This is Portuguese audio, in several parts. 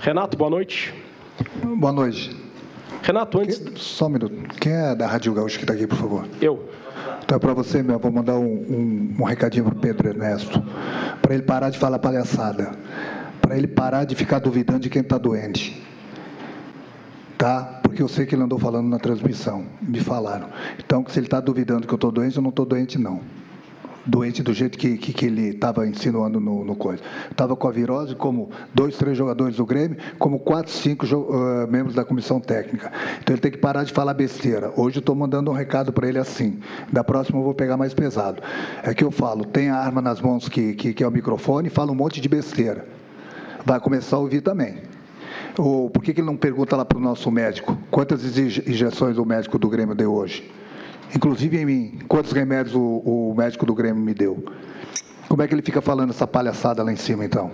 Renato, boa noite. Boa noite. Renato, antes. Que... Só um minuto. Quem é da Rádio Gaúcho que está aqui, por favor? Eu. Então, para você, meu, vou mandar um, um, um recadinho para o Pedro Ernesto. Para ele parar de falar palhaçada. Para ele parar de ficar duvidando de quem está doente. Tá? Porque eu sei que ele andou falando na transmissão. Me falaram. Então, se ele está duvidando que eu estou doente, eu não estou doente, não doente do jeito que, que, que ele estava insinuando no, no coisa. Estava com a virose como dois, três jogadores do Grêmio, como quatro, cinco uh, membros da comissão técnica. Então ele tem que parar de falar besteira. Hoje eu estou mandando um recado para ele assim. Da próxima eu vou pegar mais pesado. É que eu falo, tem a arma nas mãos que, que, que é o microfone fala um monte de besteira. Vai começar a ouvir também. Ou por que, que ele não pergunta lá para o nosso médico quantas injeções o médico do Grêmio deu hoje? Inclusive em mim, quantos remédios o, o médico do Grêmio me deu. Como é que ele fica falando essa palhaçada lá em cima, então?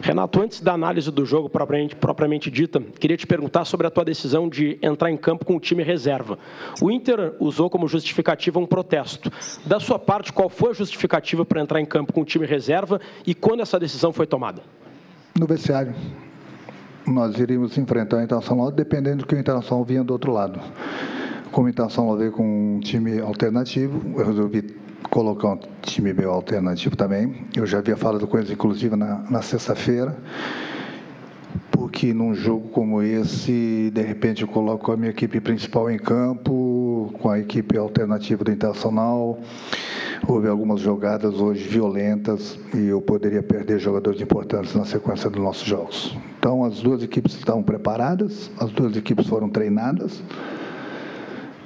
Renato, antes da análise do jogo propriamente, propriamente, dita, queria te perguntar sobre a tua decisão de entrar em campo com o time reserva. O Inter usou como justificativa um protesto. Da sua parte, qual foi a justificativa para entrar em campo com o time reserva e quando essa decisão foi tomada? No vestiário. Nós iríamos enfrentar a Internacional dependendo do que o Internacional vinha do outro lado como intenção veio com um time alternativo, eu resolvi colocar um time meio alternativo também. Eu já havia falado com eles, inclusive, na, na sexta-feira, porque num jogo como esse, de repente, eu coloco a minha equipe principal em campo, com a equipe alternativa do Internacional. Houve algumas jogadas hoje violentas e eu poderia perder jogadores importantes na sequência dos nossos jogos. Então, as duas equipes estavam preparadas, as duas equipes foram treinadas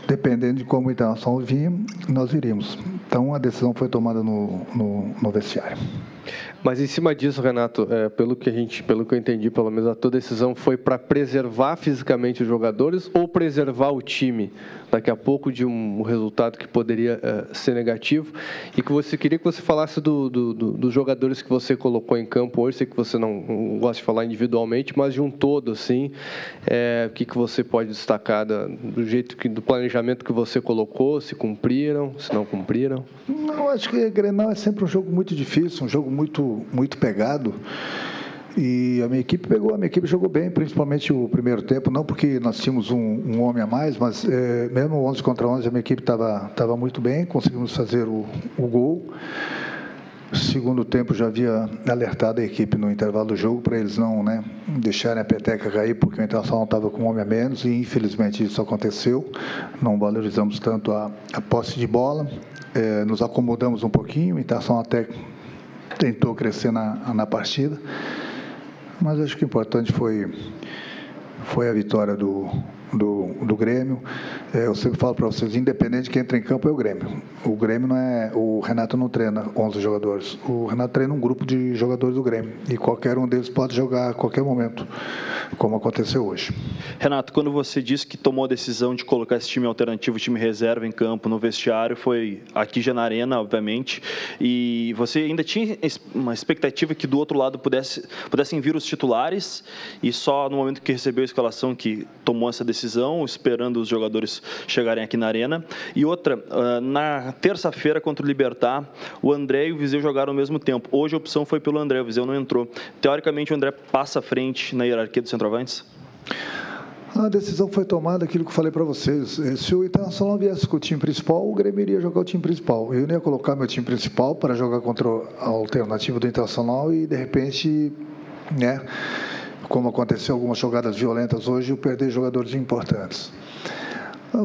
dependendo de como o Internacional vinha, nós iríamos. Então a decisão foi tomada no, no, no vestiário. Mas em cima disso, Renato, é, pelo que a gente, pelo que eu entendi, pelo menos a tua decisão foi para preservar fisicamente os jogadores ou preservar o time? Daqui a pouco de um resultado que poderia é, ser negativo. E que você queria que você falasse do, do, do, dos jogadores que você colocou em campo hoje, sei que você não, não gosta de falar individualmente, mas de um todo assim, é, o que, que você pode destacar da, do jeito que do planejamento que você colocou, se cumpriram, se não cumpriram? Não, acho que Grenal é sempre um jogo muito difícil, um jogo muito, muito pegado. E a minha equipe pegou, a minha equipe jogou bem, principalmente o primeiro tempo, não porque nós tínhamos um, um homem a mais, mas é, mesmo 11 contra 11 a minha equipe estava tava muito bem, conseguimos fazer o, o gol. Segundo tempo já havia alertado a equipe no intervalo do jogo para eles não né, deixarem a peteca cair, porque o Internacional estava com um homem a menos e infelizmente isso aconteceu. Não valorizamos tanto a, a posse de bola, é, nos acomodamos um pouquinho, o Internacional até tentou crescer na, na partida, mas acho que o importante foi, foi a vitória do, do, do Grêmio. É, eu sempre falo para vocês, independente de quem entra em campo é o Grêmio. O Grêmio não é. O Renato não treina 11 jogadores. O Renato treina um grupo de jogadores do Grêmio. E qualquer um deles pode jogar a qualquer momento, como aconteceu hoje. Renato, quando você disse que tomou a decisão de colocar esse time alternativo, time reserva em campo, no vestiário, foi aqui já na Arena, obviamente. E você ainda tinha uma expectativa que do outro lado pudesse, pudessem vir os titulares e só no momento que recebeu a escalação que tomou essa decisão decisão, esperando os jogadores chegarem aqui na arena. E outra, ah, na terça-feira contra o Libertar, o André e o Viseu jogaram ao mesmo tempo. Hoje a opção foi pelo André, o Viseu não entrou. Teoricamente, o André passa à frente na hierarquia dos centroavantes? A decisão foi tomada, aquilo que eu falei para vocês. Se o Internacional viesse com o time principal, o Grêmio iria jogar o time principal. Eu não ia colocar meu time principal para jogar contra a alternativa do Internacional e, de repente, né, como aconteceu algumas jogadas violentas hoje, o perder jogadores importantes.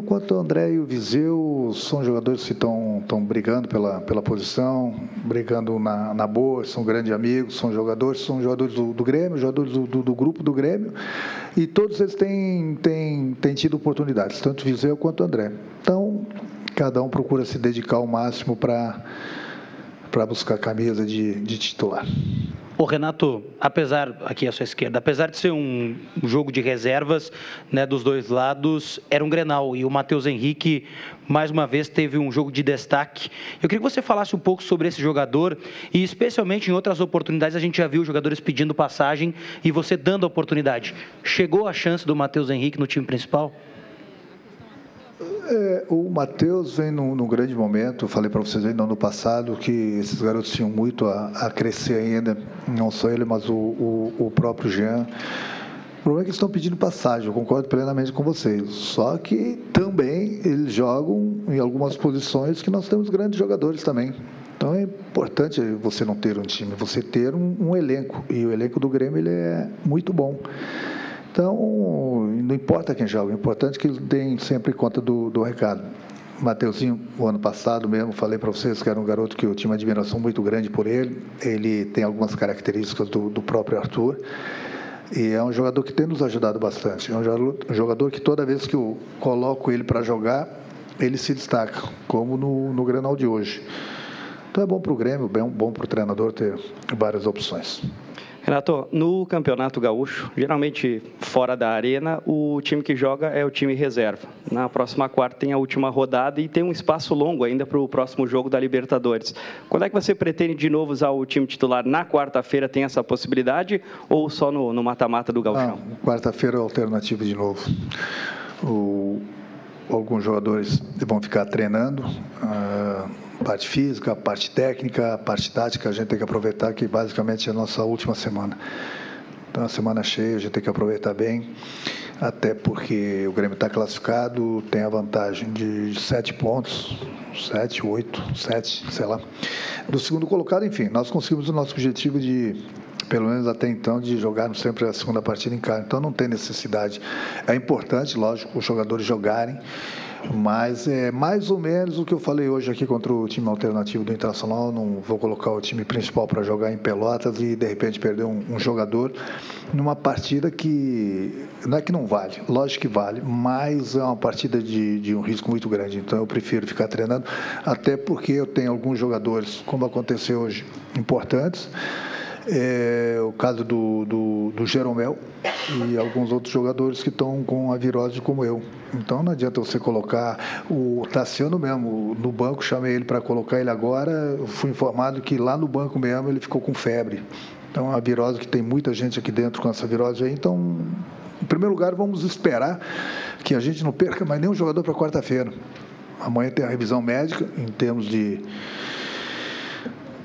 Quanto o André e o Viseu, são jogadores que estão, brigando pela, pela posição, brigando na, na boa, são grandes amigos, são jogadores, são jogadores do, do Grêmio, jogadores do, do, do, grupo do Grêmio, e todos eles têm, têm, têm tido oportunidades, tanto o Viseu quanto o André. Então, cada um procura se dedicar ao máximo para buscar a camisa de, de titular. O Renato, apesar, aqui à sua esquerda, apesar de ser um, jogo de reservas né, dos dois lados, era um Grenal e o Matheus Henrique, mais uma vez, teve um jogo de destaque. Eu queria que você falasse um pouco sobre esse jogador e, especialmente em outras oportunidades, a gente já viu jogadores pedindo passagem e você dando a oportunidade. Chegou a chance do Matheus Henrique no time principal? É, o Matheus vem num, num, grande momento. falei para vocês ainda no ano passado que esses garotos tinham muito a, a crescer ainda. Não só ele, mas o, o, o próprio Jean. O problema é que eles estão pedindo passagem, eu concordo plenamente com vocês. Só que também eles jogam em algumas posições que nós temos grandes jogadores também. Então é importante você não ter um time, você ter um, um elenco. E o elenco do Grêmio ele é muito bom. Então, não importa quem joga, o importante é que eles deem sempre conta do, do recado. Mateuzinho, o ano passado mesmo, falei para vocês que era um garoto que eu tinha uma admiração muito grande por ele. Ele tem algumas características do, do próprio Arthur. E é um jogador que tem nos ajudado bastante. É um jogador, que toda vez que eu coloco ele para jogar, ele se destaca, como no, no Grenal de hoje. Então é bom para o Grêmio, bem, bom para o treinador ter várias opções. Renato, no Campeonato Gaúcho, geralmente fora da arena, o time que joga é o time reserva. Na próxima quarta tem a última rodada e tem um espaço longo ainda para o próximo jogo da Libertadores. Quando é que você pretende de novo usar o time titular? Na quarta-feira tem essa possibilidade ou só no mata-mata do Gauchão? Quarta-feira é alternativo de novo. O, alguns jogadores vão ficar treinando. Uh parte física, parte técnica, parte tática, a gente tem que aproveitar que basicamente é a nossa última semana. Então, a semana cheia, a gente tem que aproveitar bem, até porque o Grêmio está classificado, tem a vantagem de sete pontos, sete, oito, sete, sei lá. Do segundo colocado, enfim, nós conseguimos o nosso objetivo de pelo menos até então, de jogar sempre a segunda partida em casa. Então não tem necessidade. É importante, lógico, os jogadores jogarem, mas é mais ou menos o que eu falei hoje aqui contra o time alternativo do Internacional. Não vou colocar o time principal para jogar em Pelotas e de repente perder um, um, jogador numa partida que não é que não vale, lógico que vale, mas é uma partida de, de um risco muito grande. Então eu prefiro ficar treinando, até porque eu tenho alguns jogadores, como aconteceu hoje, importantes. É, o caso do, do, do Jeromel e alguns outros jogadores que estão com a virose como eu. Então não adianta você colocar o Tassiano mesmo no banco, chamei ele para colocar ele agora, fui informado que lá no banco mesmo ele ficou com febre. Então a virose que tem muita gente aqui dentro com essa virose aí, então em primeiro lugar vamos esperar que a gente não perca mais nenhum jogador para quarta-feira. Amanhã tem a revisão médica em termos de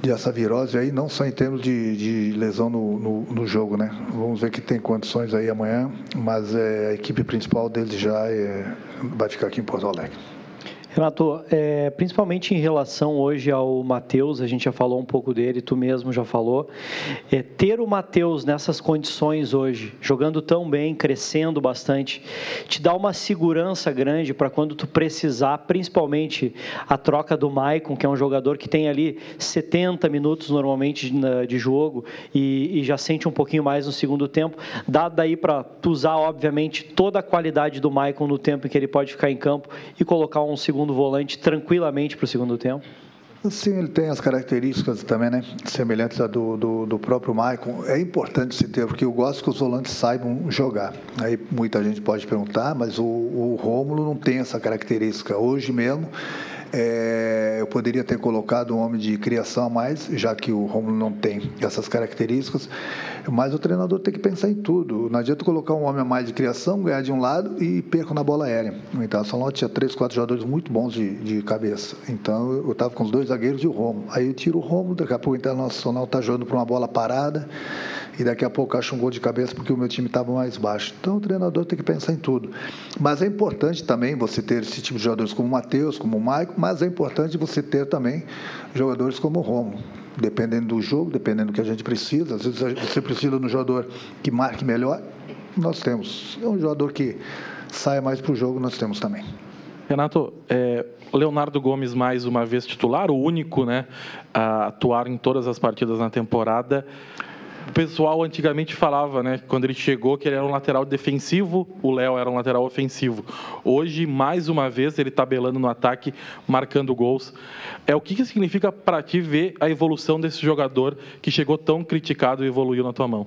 dessa virose aí, não só em termos de, de lesão no, no, no, jogo, né? Vamos ver que tem condições aí amanhã, mas é, a equipe principal deles já é, vai ficar aqui em Porto Alegre. Renato, é, principalmente em relação hoje ao Matheus, a gente já falou um pouco dele, tu mesmo já falou. É, ter o Matheus nessas condições hoje, jogando tão bem, crescendo bastante, te dá uma segurança grande para quando tu precisar, principalmente a troca do Maicon, que é um jogador que tem ali 70 minutos normalmente de, de jogo e, e, já sente um pouquinho mais no segundo tempo. Dá daí para tu usar, obviamente, toda a qualidade do Maicon no tempo em que ele pode ficar em campo e colocar um segundo segundo volante tranquilamente para o segundo tempo? Sim, ele tem as características também, né? Semelhantes à do, do, do, próprio Maicon. É importante se ter, porque eu gosto que os volantes saibam jogar. Aí muita gente pode perguntar, mas o, o Rômulo não tem essa característica. Hoje mesmo, é, eu poderia ter colocado um homem de criação a mais, já que o Romulo não tem essas características, mas o treinador tem que pensar em tudo. Não adianta colocar um homem a mais de criação, ganhar de um lado e perco na bola aérea. O Internacional tinha três, quatro jogadores muito bons de, de cabeça. Então eu estava com os dois zagueiros e o Romulo. Aí eu tiro o Romulo, daqui a pouco o Internacional está jogando para uma bola parada e daqui a pouco acho um gol de cabeça porque o meu time estava mais baixo. Então o treinador tem que pensar em tudo. Mas é importante também você ter esse tipo de jogadores como o Matheus, como o Maico, mas é importante você ter também jogadores como o Romulo. Dependendo do jogo, dependendo do que a gente precisa, às vezes você precisa de um jogador que marque melhor, nós temos. É um jogador que saia mais para o jogo, nós temos também. Renato, é, Leonardo Gomes mais uma vez titular, o único né, a atuar em todas as partidas na temporada o pessoal antigamente falava, né, quando ele chegou, que ele era um lateral defensivo, o Léo era um lateral ofensivo. Hoje, mais uma vez, ele tabelando no ataque, marcando gols. É o que, que significa para ti ver a evolução desse jogador que chegou tão criticado e evoluiu na tua mão?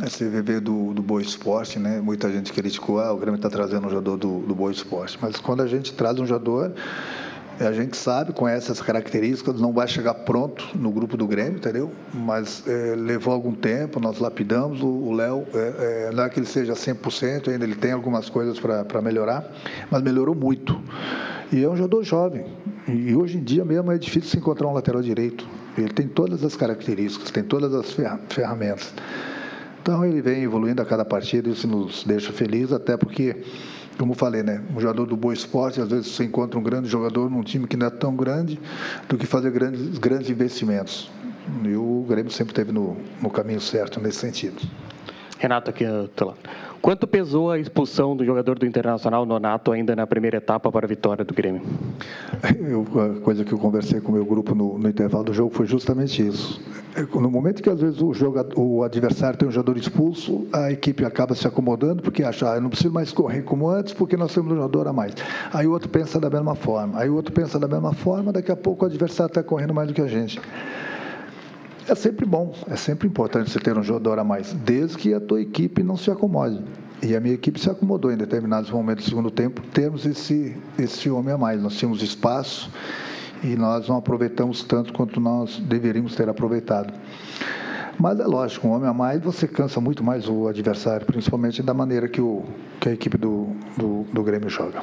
Você veio do, do Boa Esporte, né? Muita gente criticou, ah, o Grêmio está trazendo um jogador do, do Boa Esporte. Mas quando a gente traz um jogador A gente sabe, conhece as características, não vai chegar pronto no grupo do Grêmio, entendeu? Mas é, levou algum tempo, nós lapidamos. O Léo, é, é, não é que ele seja 100%, ainda ele tem algumas coisas para melhorar, mas melhorou muito. E é um jogador jovem. E hoje em dia mesmo é difícil se encontrar um lateral direito. Ele tem todas as características, tem todas as ferramentas. Então ele vem evoluindo a cada partida, isso nos deixa felizes, até porque como falei, né? Um jogador do Boa Esporte, às vezes você encontra um grande jogador num time que não é tão grande do que fazer grandes, grandes investimentos. E o Grêmio sempre esteve no, no caminho certo nesse sentido. Renato, aqui do lado. Quanto pesou a expulsão do jogador do Internacional, Nonato, ainda na primeira etapa para a vitória do Grêmio? Eu, a coisa que eu conversei com o meu grupo no, no, intervalo do jogo foi justamente isso. É, no momento que às vezes o, jogador, o adversário tem um jogador expulso, a equipe acaba se acomodando porque acha, ah, eu não preciso mais correr como antes porque nós temos um jogador a mais. Aí o outro pensa da mesma forma, aí o outro pensa da mesma forma, daqui a pouco o adversário está correndo mais do que a gente. É sempre bom, é sempre importante você ter um jogador a mais, desde que a tua equipe não se acomode. E a minha equipe se acomodou em determinados momentos do segundo tempo, temos esse, esse homem a mais. Nós tínhamos espaço e nós não aproveitamos tanto quanto nós deveríamos ter aproveitado. Mas é lógico, um homem a mais você cansa muito mais o adversário, principalmente da maneira que, o, que a equipe do, do, do Grêmio joga.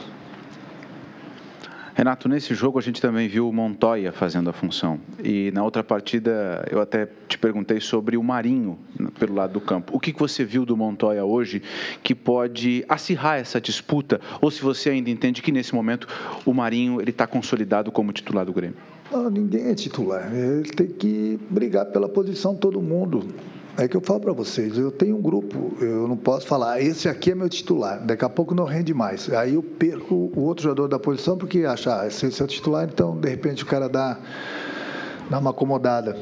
Renato, nesse jogo a gente também viu o Montoya fazendo a função. E na outra partida eu até te perguntei sobre o Marinho pelo lado do campo. O que você viu do Montoya hoje que pode acirrar essa disputa? Ou se você ainda entende que nesse momento o Marinho ele está consolidado como titular do Grêmio? Não, ninguém é titular. Ele tem que brigar pela posição todo mundo. É que eu falo para vocês, eu tenho um grupo, eu não posso falar, esse aqui é meu titular, daqui a pouco não rende mais. Aí eu perco o outro jogador da posição porque acha, ah, esse é o titular, então de repente o cara dá, dá uma acomodada.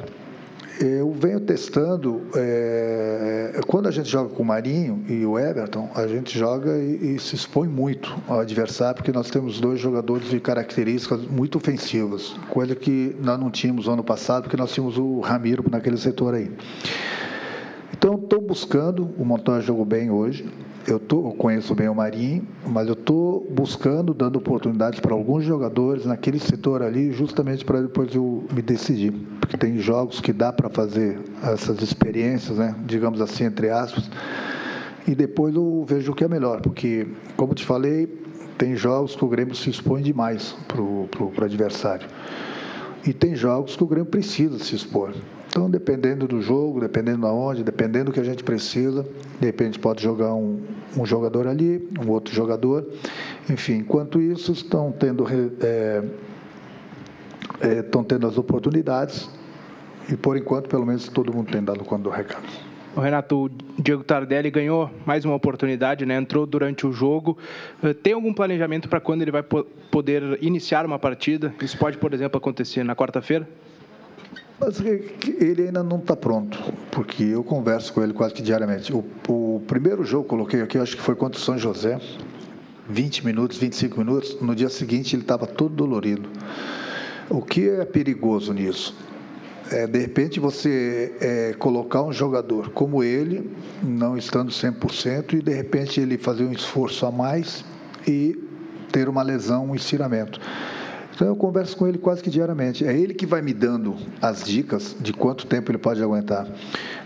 Eu venho testando, é, quando a gente joga com o Marinho e o Everton, a gente joga e, e se expõe muito ao adversário, porque nós temos dois jogadores de características muito ofensivas, coisa que nós não tínhamos ano passado, porque nós tínhamos o Ramiro naquele setor aí. Então, estou buscando, o Montoya jogou bem hoje, eu, tô, eu conheço bem o Marinho, mas eu estou buscando, dando oportunidades para alguns jogadores naquele setor ali, justamente para depois eu me decidir. Porque tem jogos que dá para fazer essas experiências, né, digamos assim, entre aspas, e depois eu vejo o que é melhor, porque, como te falei, tem jogos que o Grêmio se expõe demais para o adversário. E tem jogos que o Grêmio precisa se expor. Então, dependendo do jogo, dependendo de onde, dependendo do que a gente precisa, de repente pode jogar um, um jogador ali, um outro jogador. Enfim, enquanto isso, estão tendo, é, é, estão tendo as oportunidades e, por enquanto, pelo menos todo mundo tem dado conta do recado. O Renato, o Diego Tardelli ganhou mais uma oportunidade, né? entrou durante o jogo. Eh, tem algum planejamento para quando ele vai poder iniciar uma partida? Isso pode, por exemplo, acontecer na quarta-feira? Mas ele ainda não está pronto, porque eu converso com ele quase que diariamente. O, o primeiro jogo que coloquei aqui, acho que foi contra o São José, 20 minutos, 25 minutos. No dia seguinte ele estava todo dolorido. O que é perigoso nisso? É, de repente você é, colocar um jogador como ele, não estando 100%, e de repente ele fazer um esforço a mais e ter uma lesão, um estiramento. Então eu converso com ele quase que diariamente. É ele que vai me dando as dicas de quanto tempo ele pode aguentar.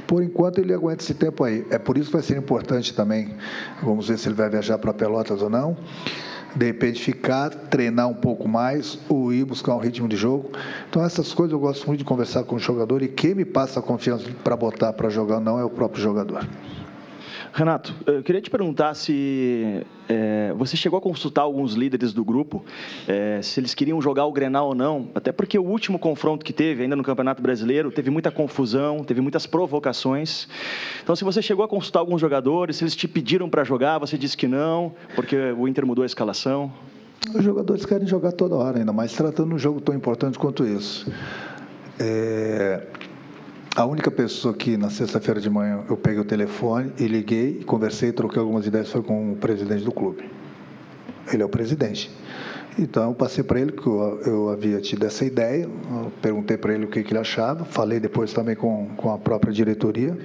Por enquanto ele aguenta esse tempo aí. É por isso que vai ser importante também. Vamos ver se ele vai viajar para Pelotas ou não. De repente ficar, treinar um pouco mais ou ir buscar um ritmo de jogo. Então essas coisas eu gosto muito de conversar com o jogador e quem me passa a confiança para botar para jogar não é o próprio jogador. Renato, eu queria te perguntar se é, você chegou a consultar alguns líderes do grupo, é, se eles queriam jogar o Grenal ou não, até porque o último confronto que teve, ainda no Campeonato Brasileiro, teve muita confusão, teve muitas provocações. Então, se você chegou a consultar alguns jogadores, se eles te pediram para jogar, você disse que não, porque o Inter mudou a escalação. Os jogadores querem jogar toda hora, ainda mais tratando um jogo tão importante quanto esse. É, a única pessoa que na sexta-feira de manhã eu peguei o telefone e liguei, conversei, troquei algumas ideias foi com o presidente do clube. Ele é o presidente. Então eu passei para ele que eu, eu, havia tido essa ideia, perguntei para ele o que, que, ele achava, falei depois também com, com a própria diretoria.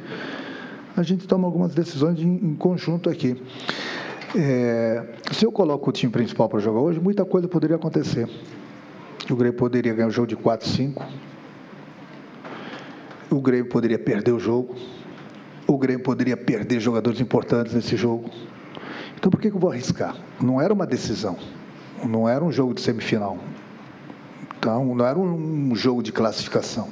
A gente toma algumas decisões em, em conjunto aqui. É, se eu coloco o time principal para jogar hoje, muita coisa poderia acontecer. O Grêmio poderia ganhar o jogo de 4 5. O Grêmio poderia perder o jogo. O Grêmio poderia perder jogadores importantes nesse jogo. Então por que eu vou arriscar? Não era uma decisão. Não era um jogo de semifinal. Então, não era um jogo de classificação.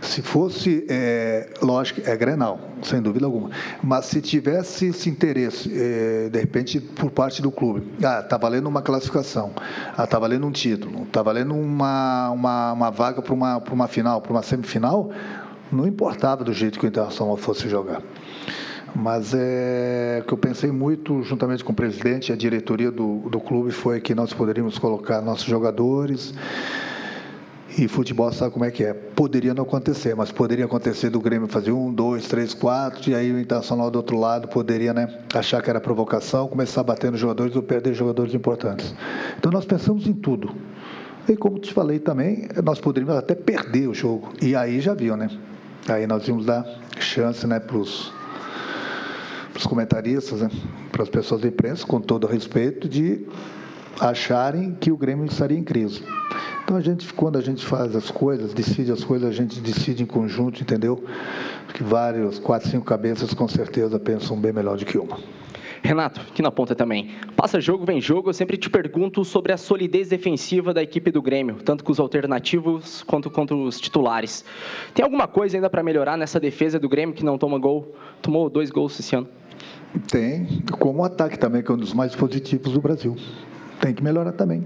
Se fosse, é, lógico, é Grenal, sem dúvida alguma. Mas se tivesse esse interesse, é, de repente, por parte do clube, ah, está valendo uma classificação, ah, está valendo um título, está valendo uma, uma, uma vaga para uma, uma final, para uma semifinal, não importava do jeito que o Internacional fosse jogar. Mas é que eu pensei muito, juntamente com o presidente e a diretoria do, do clube, foi que nós poderíamos colocar nossos jogadores. E futebol sabe como é que é. Poderia não acontecer, mas poderia acontecer do Grêmio fazer um, dois, três, quatro, e aí o Internacional do outro lado poderia né, achar que era provocação, começar a bater nos jogadores ou perder jogadores importantes. Então nós pensamos em tudo. E como te falei também, nós poderíamos até perder o jogo. E aí já viu, né? Aí nós íamos dar chance né, para os comentaristas, né, para as pessoas da imprensa, com todo respeito, de acharem que o Grêmio estaria em crise. Então a gente, quando a gente faz as coisas, decide as coisas, a gente decide em conjunto, entendeu? Que vários, quatro, cinco cabeças com certeza pensam bem melhor do que uma. Renato, aqui na ponta também. Passa jogo, vem jogo, eu sempre te pergunto sobre a solidez defensiva da equipe do Grêmio, tanto com os alternativos quanto contra os titulares. Tem alguma coisa ainda para melhorar nessa defesa do Grêmio que não toma gol? Tomou dois gols esse ano. Tem, como o ataque também, que é um dos mais positivos do Brasil. Tem que melhorar também.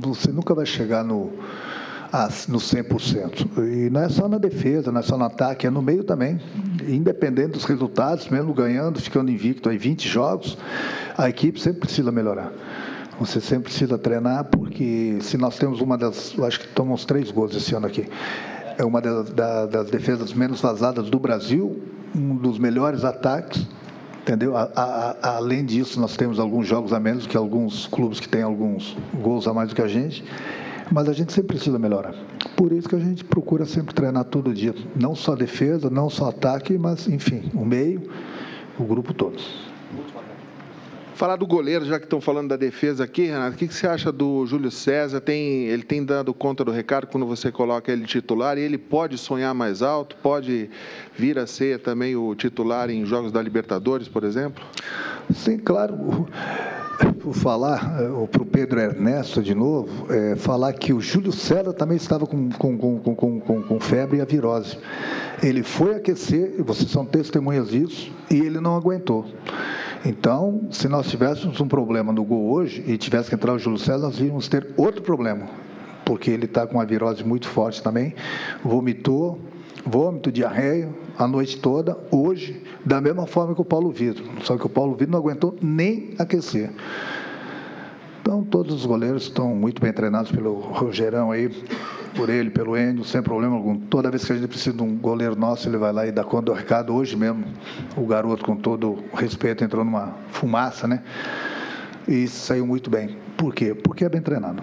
Você nunca vai chegar no, no 100%. E não é só na defesa, não é só no ataque, é no meio também. Independente dos resultados, mesmo ganhando, ficando invicto aí 20 jogos, a equipe sempre precisa melhorar. Você sempre precisa treinar, porque se nós temos uma das. Eu acho que tomamos três gols esse ano aqui. É uma das, das defesas menos vazadas do Brasil, um dos melhores ataques Entendeu? A, a, além disso, nós temos alguns jogos a menos que alguns clubes que têm alguns gols a mais do que a gente, mas a gente sempre precisa melhorar. Por isso que a gente procura sempre treinar todo dia, não só defesa, não só ataque, mas enfim, o meio, o grupo todo. Falar do goleiro, já que estão falando da defesa aqui, Renato, o que, que você acha do Júlio César? Tem, ele tem dado conta do recado quando você coloca ele titular e ele pode sonhar mais alto, pode vir a ser também o titular em jogos da Libertadores, por exemplo? Sim, claro. Falar para o Pedro Ernesto de novo, é, falar que o Júlio César também estava com, com, com, com, febre e a virose. Ele foi aquecer, vocês são testemunhas disso, e ele não aguentou. Então, se nós tivéssemos um problema no gol hoje e tivesse que entrar o Júlio César, nós íamos ter outro problema, porque ele está com uma virose muito forte também, vomitou, vômito, diarreia, a noite toda, hoje, da mesma forma que o Paulo Vitor. Só que o Paulo Vitor não aguentou nem aquecer. Então, todos os goleiros estão muito bem treinados pelo Rogerão aí, por ele, pelo Enio, sem problema algum. Toda vez que a gente precisa de um goleiro nosso, ele vai lá e dá conta do recado. Hoje mesmo, o garoto, com todo respeito, entrou numa fumaça, né? E saiu muito bem. Por quê? Porque é bem treinado.